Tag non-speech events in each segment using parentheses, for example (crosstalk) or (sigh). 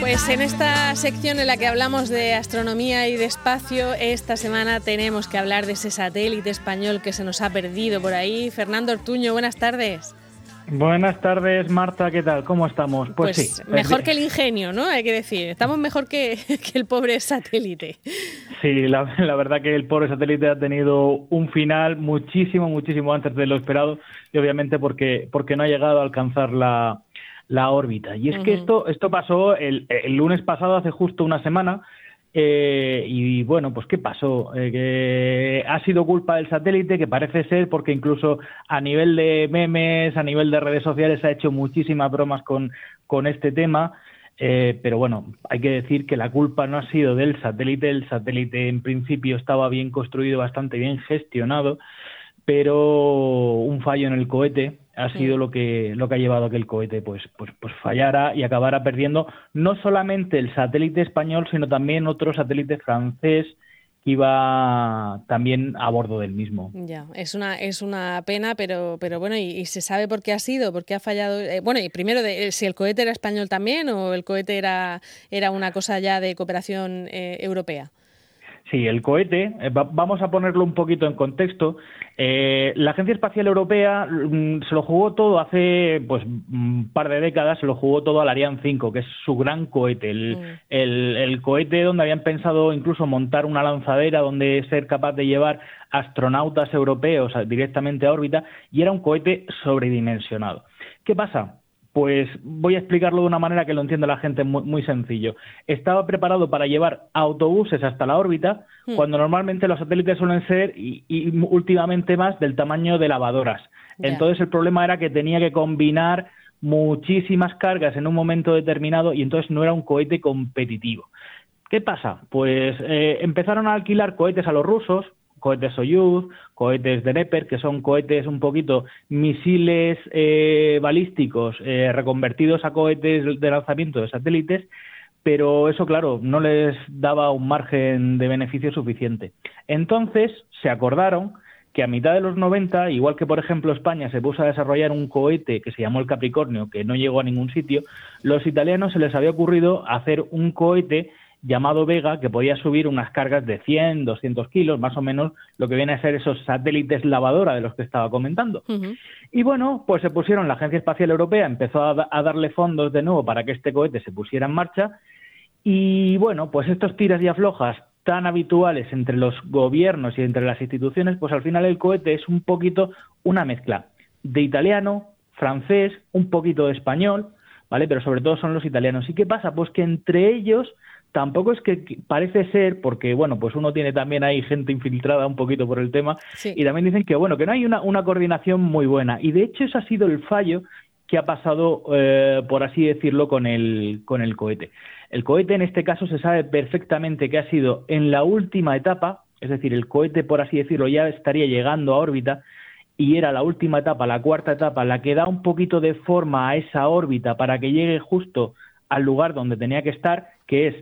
Pues en esta sección en la que hablamos de astronomía y de espacio, esta semana tenemos que hablar de ese satélite español que se nos ha perdido por ahí. Fernando Ortuño, buenas tardes. Buenas tardes, Marta, ¿qué tal? ¿Cómo estamos? Pues, pues sí. Mejor que el ingenio, ¿no? Hay que decir. Estamos mejor que, (laughs) el pobre satélite. Sí, la, verdad que el pobre satélite ha tenido un final muchísimo, muchísimo antes de lo esperado y obviamente porque, porque no ha llegado a alcanzar la, órbita. Y es que esto, esto pasó el, el lunes pasado, hace justo una semana, eh, y bueno, pues ¿qué pasó? Eh, que ha sido culpa del satélite, que parece ser, porque incluso a nivel de memes, a nivel de redes sociales, ha hecho muchísimas bromas con, con este tema. Eh, pero bueno, hay que decir que la culpa no ha sido del satélite. El satélite en principio estaba bien construido, bastante bien gestionado, pero un fallo en el cohete ha sido lo que lo que ha llevado a que el cohete pues pues pues fallara y acabara perdiendo no solamente el satélite español sino también otro satélite francés que iba también a bordo del mismo. Ya, es una es una pena, pero pero bueno, y, se sabe por qué ha sido, por qué ha fallado. Eh, bueno, y primero de, si el cohete era español también o el cohete era era una cosa ya de cooperación eh, europea. Sí, el cohete, eh, vamos a ponerlo un poquito en contexto. Eh, la Agencia Espacial Europea mm, se lo jugó todo hace pues un par de décadas, se lo jugó todo al Ariane 5, que es su gran cohete, mm. el, el, cohete donde habían pensado incluso montar una lanzadera donde ser capaz de llevar astronautas europeos directamente a órbita, y era un cohete sobredimensionado. ¿Qué pasa? Pues voy a explicarlo de una manera que lo entienda la gente muy, sencillo. Estaba preparado para llevar autobuses hasta la órbita, hmm. cuando normalmente los satélites suelen ser, y, últimamente más, del tamaño de lavadoras. Entonces el problema era que tenía que combinar muchísimas cargas en un momento determinado y entonces no era un cohete competitivo. ¿Qué pasa? Pues eh, empezaron a alquilar cohetes a los rusos, cohetes Soyuz, cohetes de Neper, que son cohetes un poquito misiles eh, balísticos eh, reconvertidos a cohetes de lanzamiento de satélites, pero eso, claro, no les daba un margen de beneficio suficiente. Entonces se acordaron que a mitad de los 90, igual que por ejemplo España se puso a desarrollar un cohete que se llamó el Capricornio, que no llegó a ningún sitio, los italianos se les había ocurrido hacer un cohete llamado Vega que podía subir unas cargas de 100, 200 kilos, más o menos lo que viene a ser esos satélites lavadora de los que estaba comentando. Y bueno, pues se pusieron, la Agencia Espacial Europea empezó a, darle fondos de nuevo para que este cohete se pusiera en marcha. Y bueno, pues estos tiras y aflojas tan habituales entre los gobiernos y entre las instituciones, pues al final el cohete es un poquito una mezcla de italiano, francés, un poquito de español, ¿vale? Pero sobre todo son los italianos. ¿Y qué pasa? Pues que entre ellos tampoco es que parece ser, porque bueno, pues uno tiene también ahí gente infiltrada un poquito por el tema, y también dicen que bueno, que no hay una, una coordinación muy buena. Y de hecho ese ha sido el fallo que ha pasado, eh, por así decirlo, con el, con el cohete. El cohete en este caso se sabe perfectamente que ha sido en la última etapa, es decir, el cohete, por así decirlo, ya estaría llegando a órbita, y era la última etapa, la cuarta etapa, la que da un poquito de forma a esa órbita para que llegue justo al lugar donde tenía que estar, que es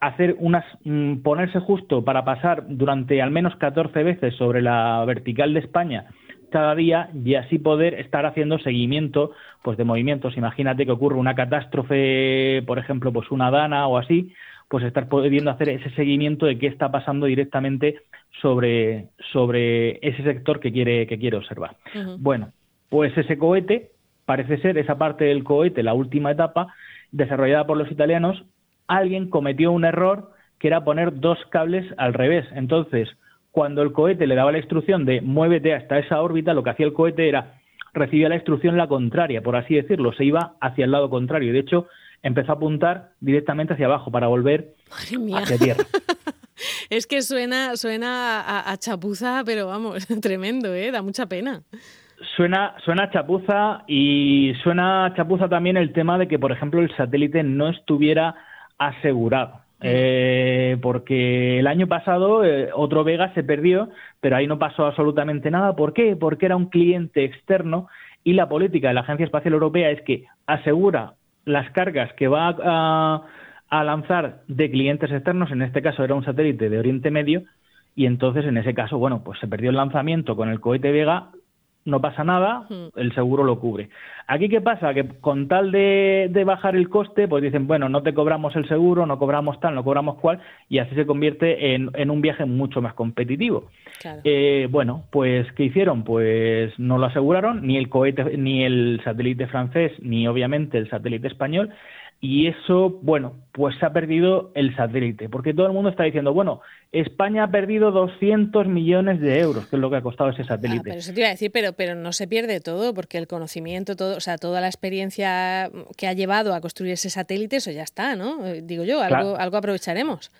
hacer unas mm, ponerse justo para pasar durante al menos 14 veces sobre la vertical de España cada día y así poder estar haciendo seguimiento pues de movimientos. Imagínate que ocurre una catástrofe por ejemplo pues una dana o así pues estar pudiendo hacer ese seguimiento de qué está pasando directamente sobre sobre ese sector que quiere que quiere observar. Bueno pues ese cohete parece ser esa parte del cohete la última etapa desarrollada por los italianos alguien cometió un error que era poner dos cables al revés. Entonces, cuando el cohete le daba la instrucción de muévete hasta esa órbita, lo que hacía el cohete era recibía la instrucción la contraria, por así decirlo, se iba hacia el lado contrario. De hecho, empezó a apuntar directamente hacia abajo para volver hacia tierra. (laughs) es que suena, suena a, a, chapuza, pero vamos, (laughs) tremendo, ¿eh? Da mucha pena. Suena, suena chapuza y suena chapuza también el tema de que, por ejemplo, el satélite no estuviera asegurado. Eh, porque el año pasado eh, otro Vega se perdió, pero ahí no pasó absolutamente nada. ¿Por qué? Porque era un cliente externo y la política de la Agencia Espacial Europea es que asegura las cargas que va a, a lanzar de clientes externos, en este caso era un satélite de Oriente Medio, y entonces en ese caso, bueno, pues se perdió el lanzamiento con el cohete Vega no pasa nada, el seguro lo cubre. Aquí, ¿qué pasa? Que con tal de, bajar el coste, pues dicen, bueno, no te cobramos el seguro, no cobramos tal, no cobramos cual, y así se convierte en, un viaje mucho más competitivo. Eh, bueno, pues, ¿qué hicieron? Pues no lo aseguraron, ni el cohete, ni el satélite francés, ni obviamente el satélite español, y eso, bueno, pues se ha perdido el satélite, porque todo el mundo está diciendo, bueno, España ha perdido 200 millones de euros, que es lo que ha costado ese satélite. pero eso te iba a decir, pero, pero no se pierde todo, porque el conocimiento, todo, o sea, toda la experiencia que ha llevado a construir ese satélite, eso ya está, ¿no? Eh, digo yo, algo, algo aprovecharemos.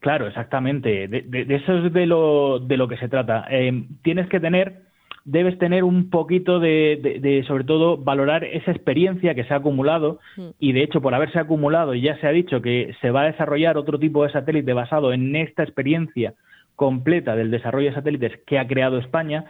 Claro, exactamente. De, eso es de lo, de lo que se trata. Eh, tienes que tener debes tener un poquito de, sobre todo, valorar esa experiencia que se ha acumulado mm. y, de hecho, por haberse acumulado, y ya se ha dicho que se va a desarrollar otro tipo de satélite basado en esta experiencia completa del desarrollo de satélites que ha creado España,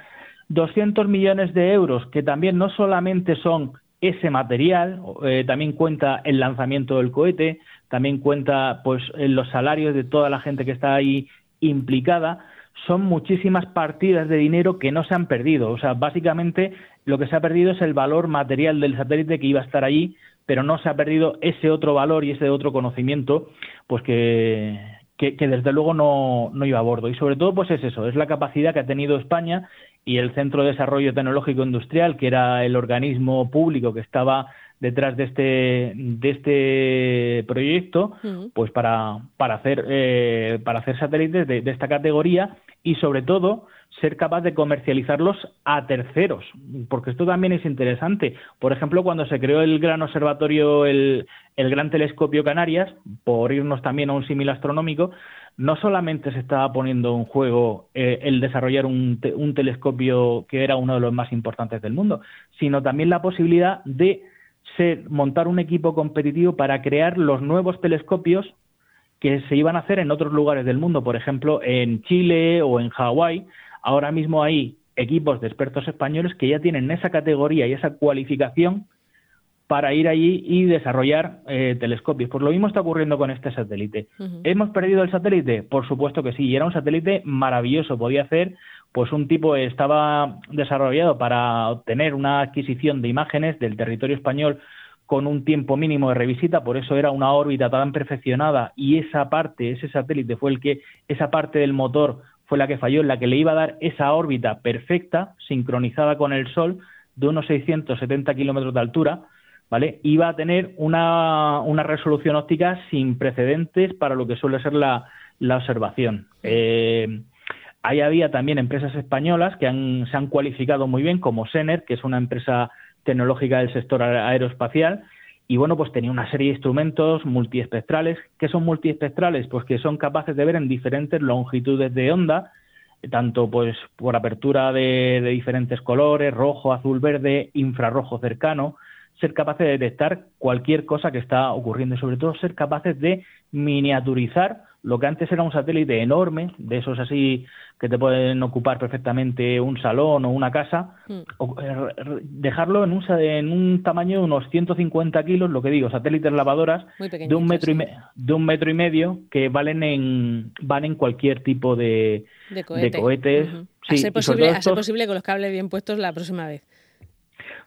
200 millones de euros, que también no solamente son ese material, eh, también cuenta el lanzamiento del cohete, también cuenta pues los salarios de toda la gente que está ahí implicada, son muchísimas partidas de dinero que no se han perdido. O sea, básicamente lo que se ha perdido es el valor material del satélite que iba a estar allí, pero no se ha perdido ese otro valor y ese otro conocimiento, pues que, que, desde luego no, no iba a bordo. Y sobre todo, pues es eso, es la capacidad que ha tenido España y el Centro de Desarrollo Tecnológico Industrial, que era el organismo público que estaba detrás de este de este proyecto pues para para hacer eh, para hacer satélites de, esta categoría y sobre todo ser capaz de comercializarlos a terceros porque esto también es interesante. Por ejemplo cuando se creó el gran observatorio el, el gran telescopio Canarias por irnos también a un símil astronómico no solamente se estaba poniendo en juego eh, el desarrollar un, un telescopio que era uno de los más importantes del mundo, sino también la posibilidad de ser, montar un equipo competitivo para crear los nuevos telescopios que se iban a hacer en otros lugares del mundo, por ejemplo, en Chile o en Hawái. Ahora mismo hay equipos de expertos españoles que ya tienen esa categoría y esa cualificación para ir allí y desarrollar eh, telescopios. Pues lo mismo está ocurriendo con este satélite. ¿Hemos perdido el satélite? Por supuesto que sí, y era un satélite maravilloso, podía hacer pues un tipo estaba desarrollado para obtener una adquisición de imágenes del territorio español con un tiempo mínimo de revisita, por eso era una órbita tan perfeccionada y esa parte, ese satélite fue el que, esa parte del motor fue la que falló, la que le iba a dar esa órbita perfecta, sincronizada con el Sol, de unos 670 kilómetros de altura, ¿vale? Iba a tener una, una, resolución óptica sin precedentes para lo que suele ser la, la observación. Eh, Ahí había también empresas españolas que se han cualificado muy bien, como Sener, que es una empresa tecnológica del sector aeroespacial, y bueno, pues tenía una serie de instrumentos multiespectrales. ¿Qué son multiespectrales? Pues que son capaces de ver en diferentes longitudes de onda, tanto pues por apertura de, de diferentes colores, rojo, azul, verde, infrarrojo cercano, ser capaces de detectar cualquier cosa que está ocurriendo y sobre todo ser capaces de miniaturizar lo que antes era un satélite enorme, de esos así que te pueden ocupar perfectamente un salón o una casa, hmm. eh, dejarlo en un, en un tamaño de unos 150 kilos, lo que digo, satélites lavadoras de un metro y de un metro y medio que valen en van en cualquier tipo de, cohetes. a, ser posible, a ser posible con los cables bien puestos la próxima vez.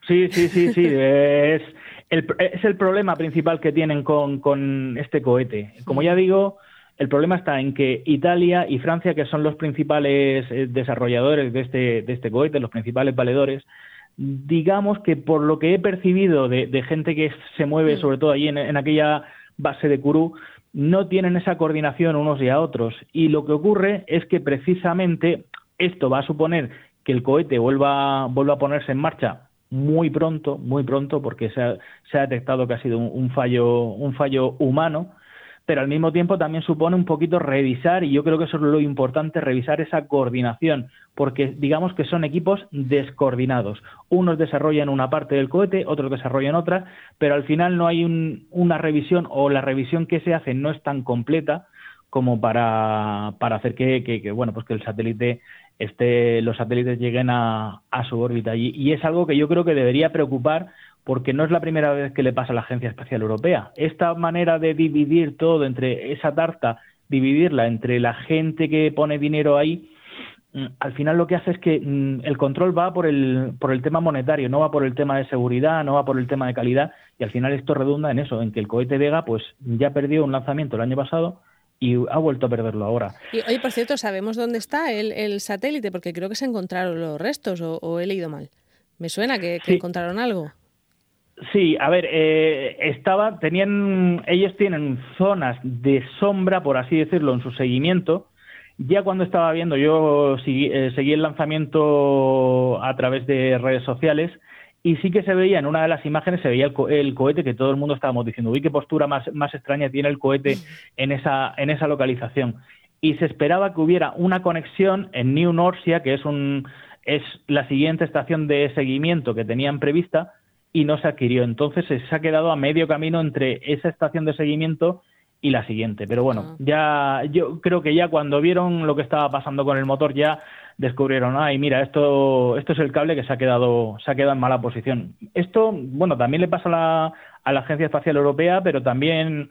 Sí, sí, sí, sí. es, el, es el problema principal que tienen con, con este cohete. Como ya digo, el problema está en que Italia y Francia, que son los principales eh, desarrolladores de este, de este cohete, los principales valedores, digamos que por lo que he percibido de, gente que se mueve, sobre todo allí en, aquella base de Kourou, no tienen esa coordinación unos y a otros. Y lo que ocurre es que precisamente esto va a suponer que el cohete vuelva, vuelva a ponerse en marcha muy pronto, muy pronto, porque se ha, se ha detectado que ha sido un, fallo, un fallo humano pero al mismo tiempo también supone un poquito revisar, y yo creo que eso es lo importante, revisar esa coordinación, porque digamos que son equipos descoordinados. Unos desarrollan una parte del cohete, otros desarrollan otra, pero al final no hay una revisión o la revisión que se hace no es tan completa como para, para hacer que, bueno, pues que el satélite esté, los satélites lleguen a, a su órbita. Y, y es algo que yo creo que debería preocupar porque no es la primera vez que le pasa a la Agencia Espacial Europea. Esta manera de dividir todo entre esa tarta, dividirla entre la gente que pone dinero ahí, mm, al final lo que hace es que mm, el control va por el, por el tema monetario, no va por el tema de seguridad, no va por el tema de calidad, y al final esto redunda en eso, en que el cohete Vega pues ya perdió un lanzamiento el año pasado y ha vuelto a perderlo ahora. Y oye, por cierto, ¿sabemos dónde está el, satélite? Porque creo que se encontraron los restos, o, he leído mal. Me suena que, encontraron algo. Sí, a ver, eh, estaba, tenían, ellos tienen zonas de sombra, por así decirlo, en su seguimiento. Ya cuando estaba viendo, yo eh, seguí el lanzamiento a través de redes sociales y sí que se veía en una de las imágenes, se veía el, cohete que todo el mundo estábamos diciendo, uy, qué postura más, más extraña tiene el cohete en esa, en esa localización. Y se esperaba que hubiera una conexión en New Norcia, que es, un, es la siguiente estación de seguimiento que tenían prevista, y no se adquirió. Entonces se ha quedado a medio camino entre esa estación de seguimiento y la siguiente. Pero bueno, ah. ya yo creo que ya cuando vieron lo que estaba pasando con el motor ya descubrieron, ay, mira, esto, esto es el cable que se ha quedado, se ha quedado en mala posición. Esto, bueno, también le pasa a la, a la Agencia Espacial Europea, pero también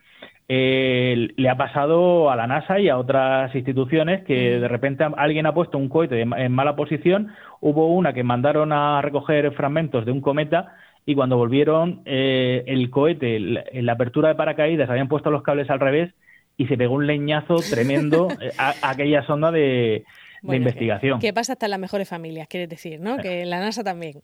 eh, le ha pasado a la NASA y a otras instituciones que de repente alguien ha puesto un cohete en mala posición. Hubo una que mandaron a recoger fragmentos de un cometa y cuando volvieron eh, el cohete, en la apertura de paracaídas, habían puesto los cables al revés y se pegó un leñazo tremendo (laughs) eh, a aquella sonda de, de investigación. ¿Qué pasa hasta en las mejores familias, quieres decir, ¿no? Que en la NASA también.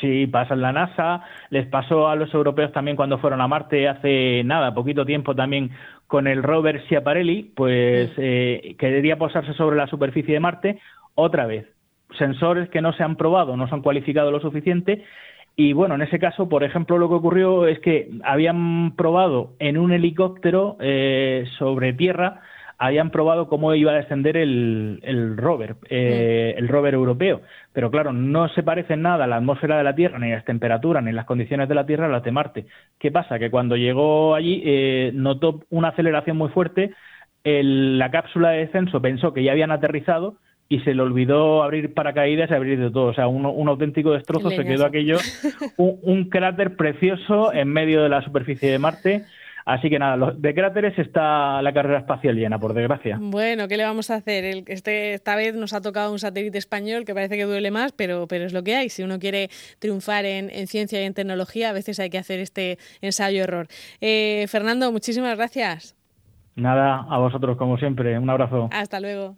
Sí, pasa en la NASA, les pasó a los europeos también cuando fueron a Marte hace nada, poquito tiempo también con el rover Schiaparelli, pues mm. eh, quería posarse sobre la superficie de Marte otra vez. Sensores que no se han probado, no se han cualificado lo suficiente y bueno, en ese caso, por ejemplo, lo que ocurrió es que habían probado en un helicóptero eh, sobre tierra habían probado cómo iba a descender el, el rover, eh, el rover europeo. Pero claro, no se parece en nada a la atmósfera de la Tierra, ni a las temperaturas, ni las condiciones de la Tierra a las de Marte. ¿Qué pasa? Que cuando llegó allí eh, notó una aceleración muy fuerte, la cápsula de descenso pensó que ya habían aterrizado y se le olvidó abrir paracaídas y abrir de todo. O sea, un, un auténtico destrozo, se quedó aquello, (laughs) un cráter precioso en medio de la superficie de Marte Así que nada, de cráteres está la carrera espacial llena, por desgracia. Bueno, ¿qué le vamos a hacer? este, esta vez nos ha tocado un satélite español que parece que duele más, pero, pero es lo que hay. Si uno quiere triunfar en, ciencia y en tecnología, a veces hay que hacer este ensayo-error. Eh, Fernando, muchísimas gracias. Nada, a vosotros como siempre. Un abrazo. Hasta luego.